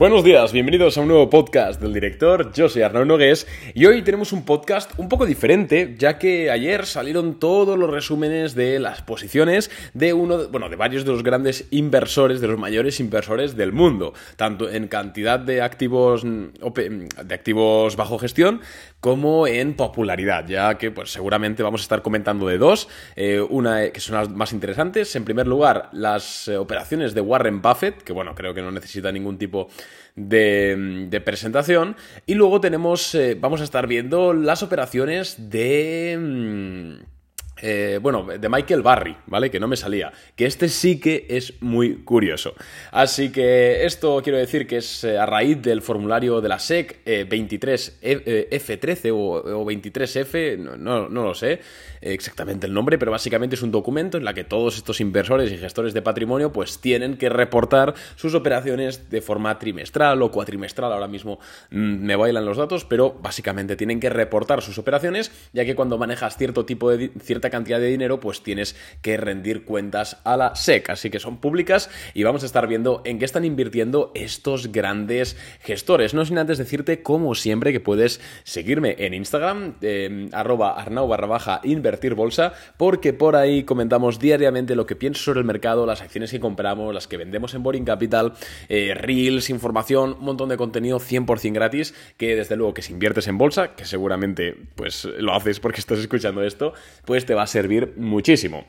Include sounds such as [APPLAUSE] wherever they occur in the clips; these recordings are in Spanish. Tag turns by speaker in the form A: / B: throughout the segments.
A: Buenos días, bienvenidos a un nuevo podcast del director. Yo soy Arnaud Nogués y hoy tenemos un podcast un poco diferente, ya que ayer salieron todos los resúmenes de las posiciones de uno, bueno, de varios de los grandes inversores, de los mayores inversores del mundo, tanto en cantidad de activos de activos bajo gestión como en popularidad, ya que pues seguramente vamos a estar comentando de dos, eh, una que son las más interesantes. En primer lugar, las eh, operaciones de Warren Buffett, que bueno, creo que no necesita ningún tipo de, presentación. Y luego tenemos, eh, vamos a estar viendo las operaciones de... Eh, bueno, de Michael Barry, ¿vale? Que no me salía. Que este sí que es muy curioso. Así que esto quiero decir que es eh, a raíz del formulario de la SEC 23F13 e, o, 23F, no, no, lo sé exactamente el nombre, pero básicamente es un documento en la que todos estos inversores y gestores de patrimonio pues tienen que reportar sus operaciones de forma trimestral o cuatrimestral. Ahora mismo mm, me bailan los datos, pero básicamente tienen que reportar sus operaciones, ya que cuando manejas cierto tipo de cierta cantidad de dinero, pues tienes que rendir cuentas a la SEC. Así que son públicas y vamos a estar viendo en qué están invirtiendo estos grandes gestores. No sin antes decirte, como siempre, que puedes seguirme en Instagram, eh, arroba arnau barra baja invertir bolsa, porque por ahí comentamos diariamente lo que pienso sobre el mercado, las acciones que compramos, las que vendemos en Boring Capital, eh, reels, información, un montón de contenido 100% gratis, que desde luego que si inviertes en bolsa, que seguramente pues lo haces porque estás escuchando esto, pues te va a servir muchísimo.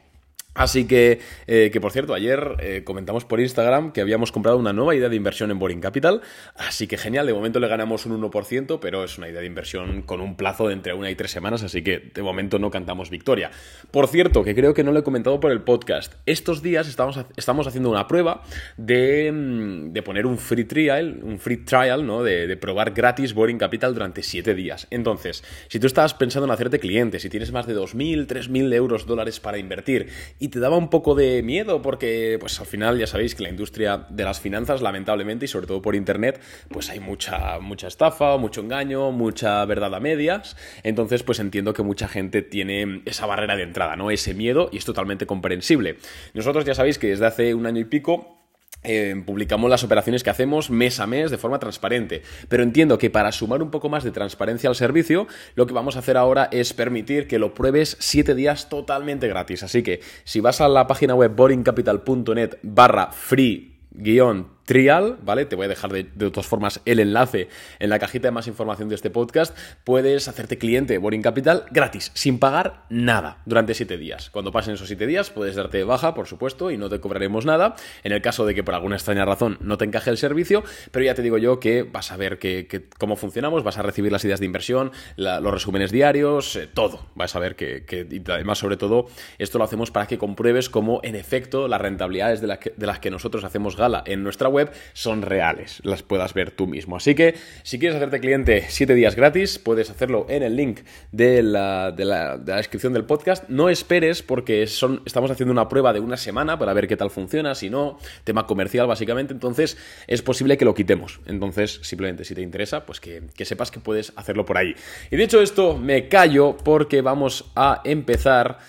A: Así que, eh, que por cierto, ayer eh, comentamos por Instagram que habíamos comprado una nueva idea de inversión en Boring Capital, así que genial, de momento le ganamos un 1%, pero es una idea de inversión con un plazo de entre una y tres semanas, así que de momento no cantamos victoria. Por cierto, que creo que no lo he comentado por el podcast, estos días estamos, estamos haciendo una prueba de, mm, de, poner un free trial, un free trial, ¿no? De, probar gratis Boring Capital durante 7 días. Entonces, si tú estás pensando en hacerte cliente, si tienes más de 2.000, 3.000 euros dólares para invertir y te daba un poco de miedo porque, pues al final ya sabéis que la industria de las finanzas, lamentablemente, y sobre todo por Internet, pues hay mucha, mucha estafa, mucho engaño, mucha verdad a medias. Entonces, pues entiendo que mucha gente tiene esa barrera de entrada, ¿no? Ese miedo y es totalmente comprensible. Nosotros ya sabéis que desde hace un año y pico eh, publicamos las operaciones que hacemos mes a mes de forma transparente. Pero entiendo que para sumar un poco más de transparencia al servicio, lo que vamos a hacer ahora es permitir que lo pruebes 7 días totalmente gratis. Así que si vas a la página web boringcapital.net barra free guion trial, ¿vale? Te voy a dejar de, todas formas el enlace en la cajita de más información de este podcast. Puedes hacerte cliente de Boring Capital gratis, sin pagar nada, durante 7 días. Cuando pasen esos 7 días, puedes darte de baja, por supuesto, y no te cobraremos nada. En el caso de que por alguna extraña razón no te encaje el servicio, pero ya te digo yo que vas a ver que, cómo funcionamos, vas a recibir las ideas de inversión, los resúmenes diarios, eh, todo. Vas a ver que, y además, sobre todo, esto lo hacemos para que compruebes cómo, en efecto, las rentabilidades de, de las que nosotros hacemos gala en nuestra web son reales, las puedas ver tú mismo. Así que si quieres hacerte cliente 7 días gratis, puedes hacerlo en el link de la, descripción del podcast. No esperes porque son, estamos haciendo una prueba de una semana para ver qué tal funciona, si no, tema comercial básicamente, entonces es posible que lo quitemos. Entonces, simplemente si te interesa, pues que, sepas que puedes hacerlo por ahí. Y dicho esto, me callo porque vamos a empezar...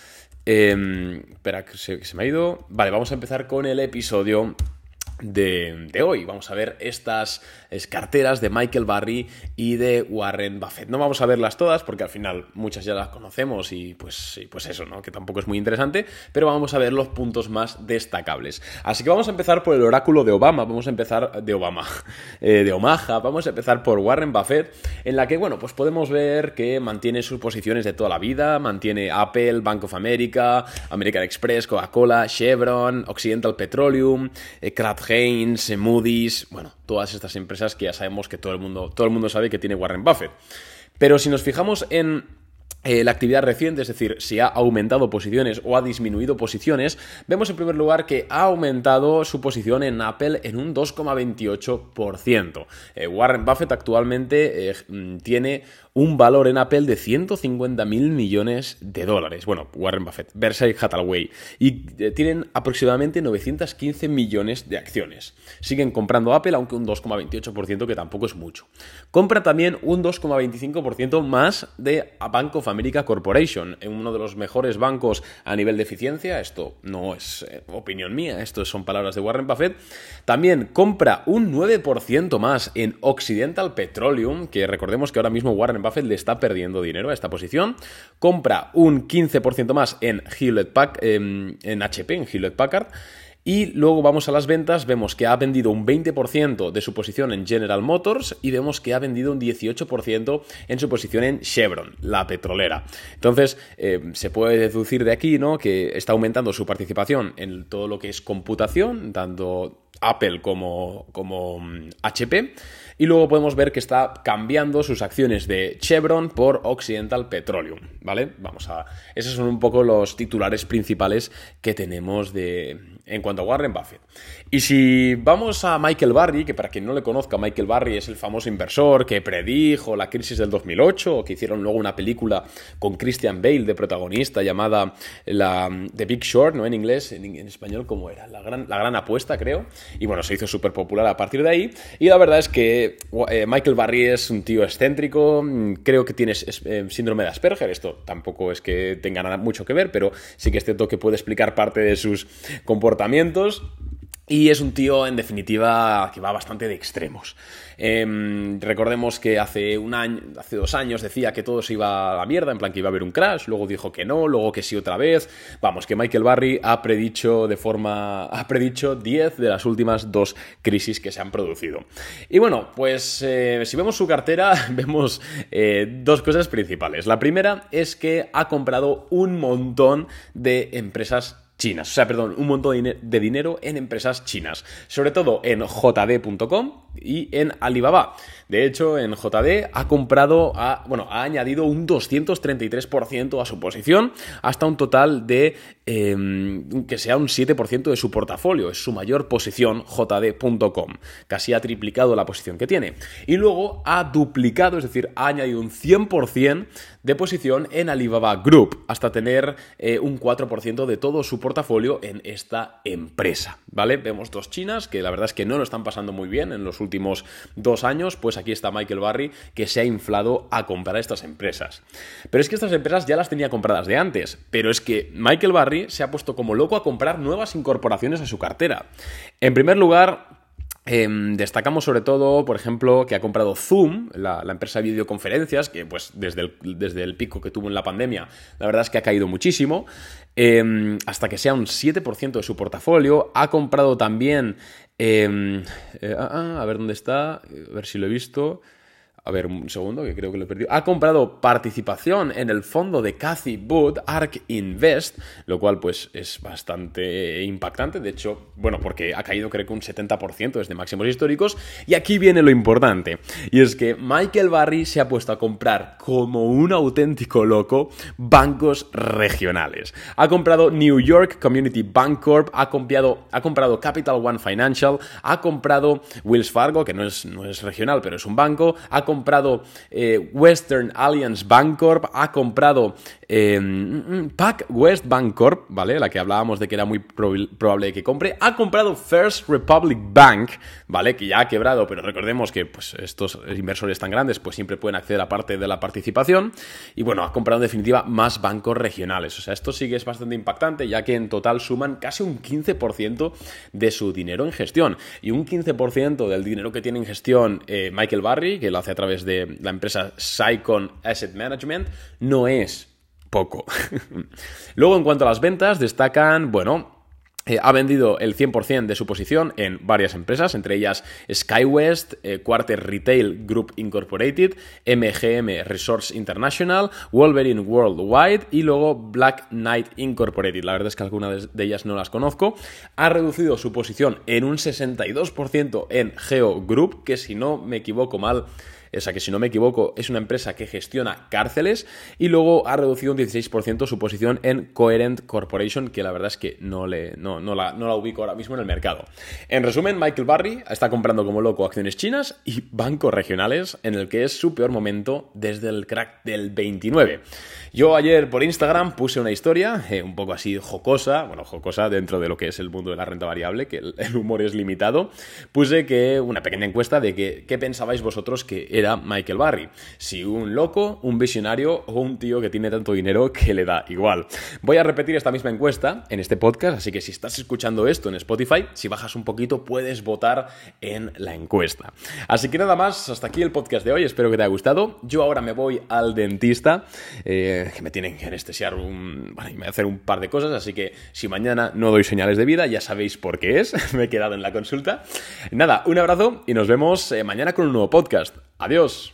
A: Em, espera, que se, me ha ido. Vale, vamos a empezar con el episodio de, hoy. Vamos a ver estas carteras de Michael Barry y de Warren Buffett. No vamos a verlas todas porque al final muchas ya las conocemos y pues, pues eso, ¿no? Que tampoco es muy interesante, pero vamos a ver los puntos más destacables. Así que vamos a empezar por el oráculo de Obama, vamos a empezar de Obama, [LAUGHS] eh, de Omaha, vamos a empezar por Warren Buffett, en la que, bueno, pues podemos ver que mantiene sus posiciones de toda la vida, mantiene Apple, Bank of America, American Express, Coca-Cola, Chevron, Occidental Petroleum, eh, Haynes, Moody's, bueno, todas estas empresas que ya sabemos que todo el mundo, todo el mundo sabe que tiene Warren Buffett. Pero si nos fijamos en eh, la actividad reciente, es decir, si ha aumentado posiciones o ha disminuido posiciones, vemos en primer lugar que ha aumentado su posición en Apple en un 2,28%. Eh, Warren Buffett actualmente eh, mm, tiene un valor en Apple de 150 mil millones de dólares. Bueno, Warren Buffett, Berkshire Hathaway. Y tienen aproximadamente 915 millones de acciones. Siguen comprando Apple, aunque un 2,28%, que tampoco es mucho. Compra también un 2,25% más de Banco of America Corporation, uno de los mejores bancos a nivel de eficiencia. Esto no es eh, opinión mía, esto son palabras de Warren Buffett. También compra un 9% más en Occidental Petroleum, que recordemos que ahora mismo Warren Buffett le está perdiendo dinero a esta posición. Compra un 15% más en Hewlett Packard, em, en HP, en Hewlett Packard. Y luego vamos a las ventas, vemos que ha vendido un 20% de su posición en General Motors y vemos que ha vendido un 18% en su posición en Chevron, la petrolera. Entonces, eh, se puede deducir de aquí ¿no? que está aumentando su participación en todo lo que es computación, tanto Apple como, como HP. Mm, y luego podemos ver que está cambiando sus acciones de Chevron por Occidental Petroleum, ¿vale? Vamos a... Esos son un poco los titulares principales que tenemos de, en cuanto a Warren Buffett. Y si vamos a Michael Barry, que para quien no le conozca, Michael Barry es el famoso inversor que predijo la crisis del 2008, o que hicieron luego una película con Christian Bale de protagonista llamada la, The Big Short, ¿no? En inglés, en, español, ¿cómo era? La gran, la gran apuesta, creo. Y bueno, se hizo súper popular a partir de ahí. Y la verdad es que eh, Michael Barry es un tío excéntrico, creo que tiene eh, síndrome de Asperger, esto tampoco es que tenga nada mucho que ver, pero sí que es cierto que puede explicar parte de sus comportamientos y es un tío, en definitiva, que va bastante de extremos. Em, recordemos que hace un año, hace dos años decía que todo se iba a la mierda, en plan que iba a haber un crash, luego dijo que no, luego que sí otra vez. Vamos, que Michael Barry ha predicho de forma. [LAUGHS] ha predicho 10 de las últimas dos crisis que se han producido. Y bueno, pues eh, si vemos su cartera, [LAUGHS] vemos eh, dos cosas principales. La primera es que ha comprado un montón de empresas chinas. O sea, perdón, un montón de dinero en empresas chinas. Sobre todo en jd.com y en Alibaba. De hecho, en JD ha comprado, bueno, ha añadido un 233% a su posición hasta un total de em, que sea un 7% de su portafolio. Es su mayor posición jd.com. Casi ha triplicado la posición que tiene. Y luego ha duplicado, es decir, ha añadido un 100% de posición en Alibaba Group hasta tener eh, un 4% de todo su portafolio en esta empresa. ¿Vale? Vemos dos chinas que la verdad es que no lo están pasando muy bien en los últimos dos años, pues aquí está Michael Barry que se ha inflado a comprar estas empresas. Pero es que estas empresas ya las tenía compradas de antes, pero es que Michael Barry se ha puesto como loco a comprar nuevas incorporaciones a su cartera. En primer lugar, Em, destacamos sobre todo, por ejemplo, que ha comprado Zoom, la, empresa de videoconferencias, que pues desde el, desde el, pico que tuvo en la pandemia, la verdad es que ha caído muchísimo, em, hasta que sea un 7% de su portafolio. Ha comprado también, em, eh, ah, ah, a ver dónde está, a ver si lo he visto. A ver, un segundo, que creo que lo he perdido. Ha comprado participación en el fondo de Cathy Wood, ARK Invest, lo cual pues es bastante impactante. De hecho, bueno, porque ha caído creo que un 70% desde máximos históricos. Y aquí viene lo importante. Y es que Michael Barry se ha puesto a comprar como un auténtico loco bancos regionales. Ha comprado New York Community Bank Corp, ha comprado, ha comprado Capital One Financial, ha comprado Wells Fargo, que no es, no es regional, pero es un banco, ha eh, Western Alliance Bancorp, ha comprado eh, Pac West Bancorp, ¿vale? La que hablábamos de que era muy probable que compre, ha comprado First Republic Bank, ¿vale? Que ya ha quebrado, pero recordemos que pues, estos inversores tan grandes pues siempre pueden acceder a parte de la participación y bueno, ha comprado en definitiva más bancos regionales. O sea, esto sí que es bastante impactante ya que en total suman casi un 15% de su dinero en gestión y un 15% del dinero que tiene en gestión eh, Michael Barry, que lo hace a través de la empresa Sycon Asset Management, no es poco. [LAUGHS] Luego, en cuanto a las ventas, destacan, bueno, eh, ha vendido el 100% de su posición en varias empresas, entre ellas SkyWest, eh, Quarter Retail Group Incorporated, MGM Resorts International, Wolverine Worldwide y luego Black Knight Incorporated. La verdad es que algunas de ellas no las conozco. Ha reducido su posición en un 62% en Geo Group, que si no me equivoco mal, o sea que si no me equivoco es una empresa que gestiona cárceles y luego ha reducido un 16% su posición en Coherent Corporation, que la verdad es que no, le, no, la, no la ubico ahora mismo en el mercado. En resumen, Michael Barry está comprando como loco acciones chinas y bancos regionales en el que es su peor momento desde el crack del 29. Yo ayer por Instagram puse una historia eh, un poco así jocosa, bueno, jocosa dentro de lo que es el mundo de la renta variable, que el, humor es limitado. Puse que una pequeña encuesta de que qué pensabais vosotros que Michael Barry. Si un loco, un visionario o un tío que tiene tanto dinero que le da igual. Voy a repetir esta misma encuesta en este podcast, así que si estás escuchando esto en Spotify, si bajas un poquito puedes votar en la encuesta. Así que nada más, hasta aquí el podcast de hoy, espero que te haya gustado. Yo ahora me voy al dentista, eh, que me tienen que anestesiar un... Bueno, y me hacer un par de cosas, así que si mañana no doy señales de vida, ya sabéis por qué es, [LAUGHS] me he quedado en la consulta. Nada, un abrazo y nos vemos eh, mañana con un nuevo podcast. Adiós.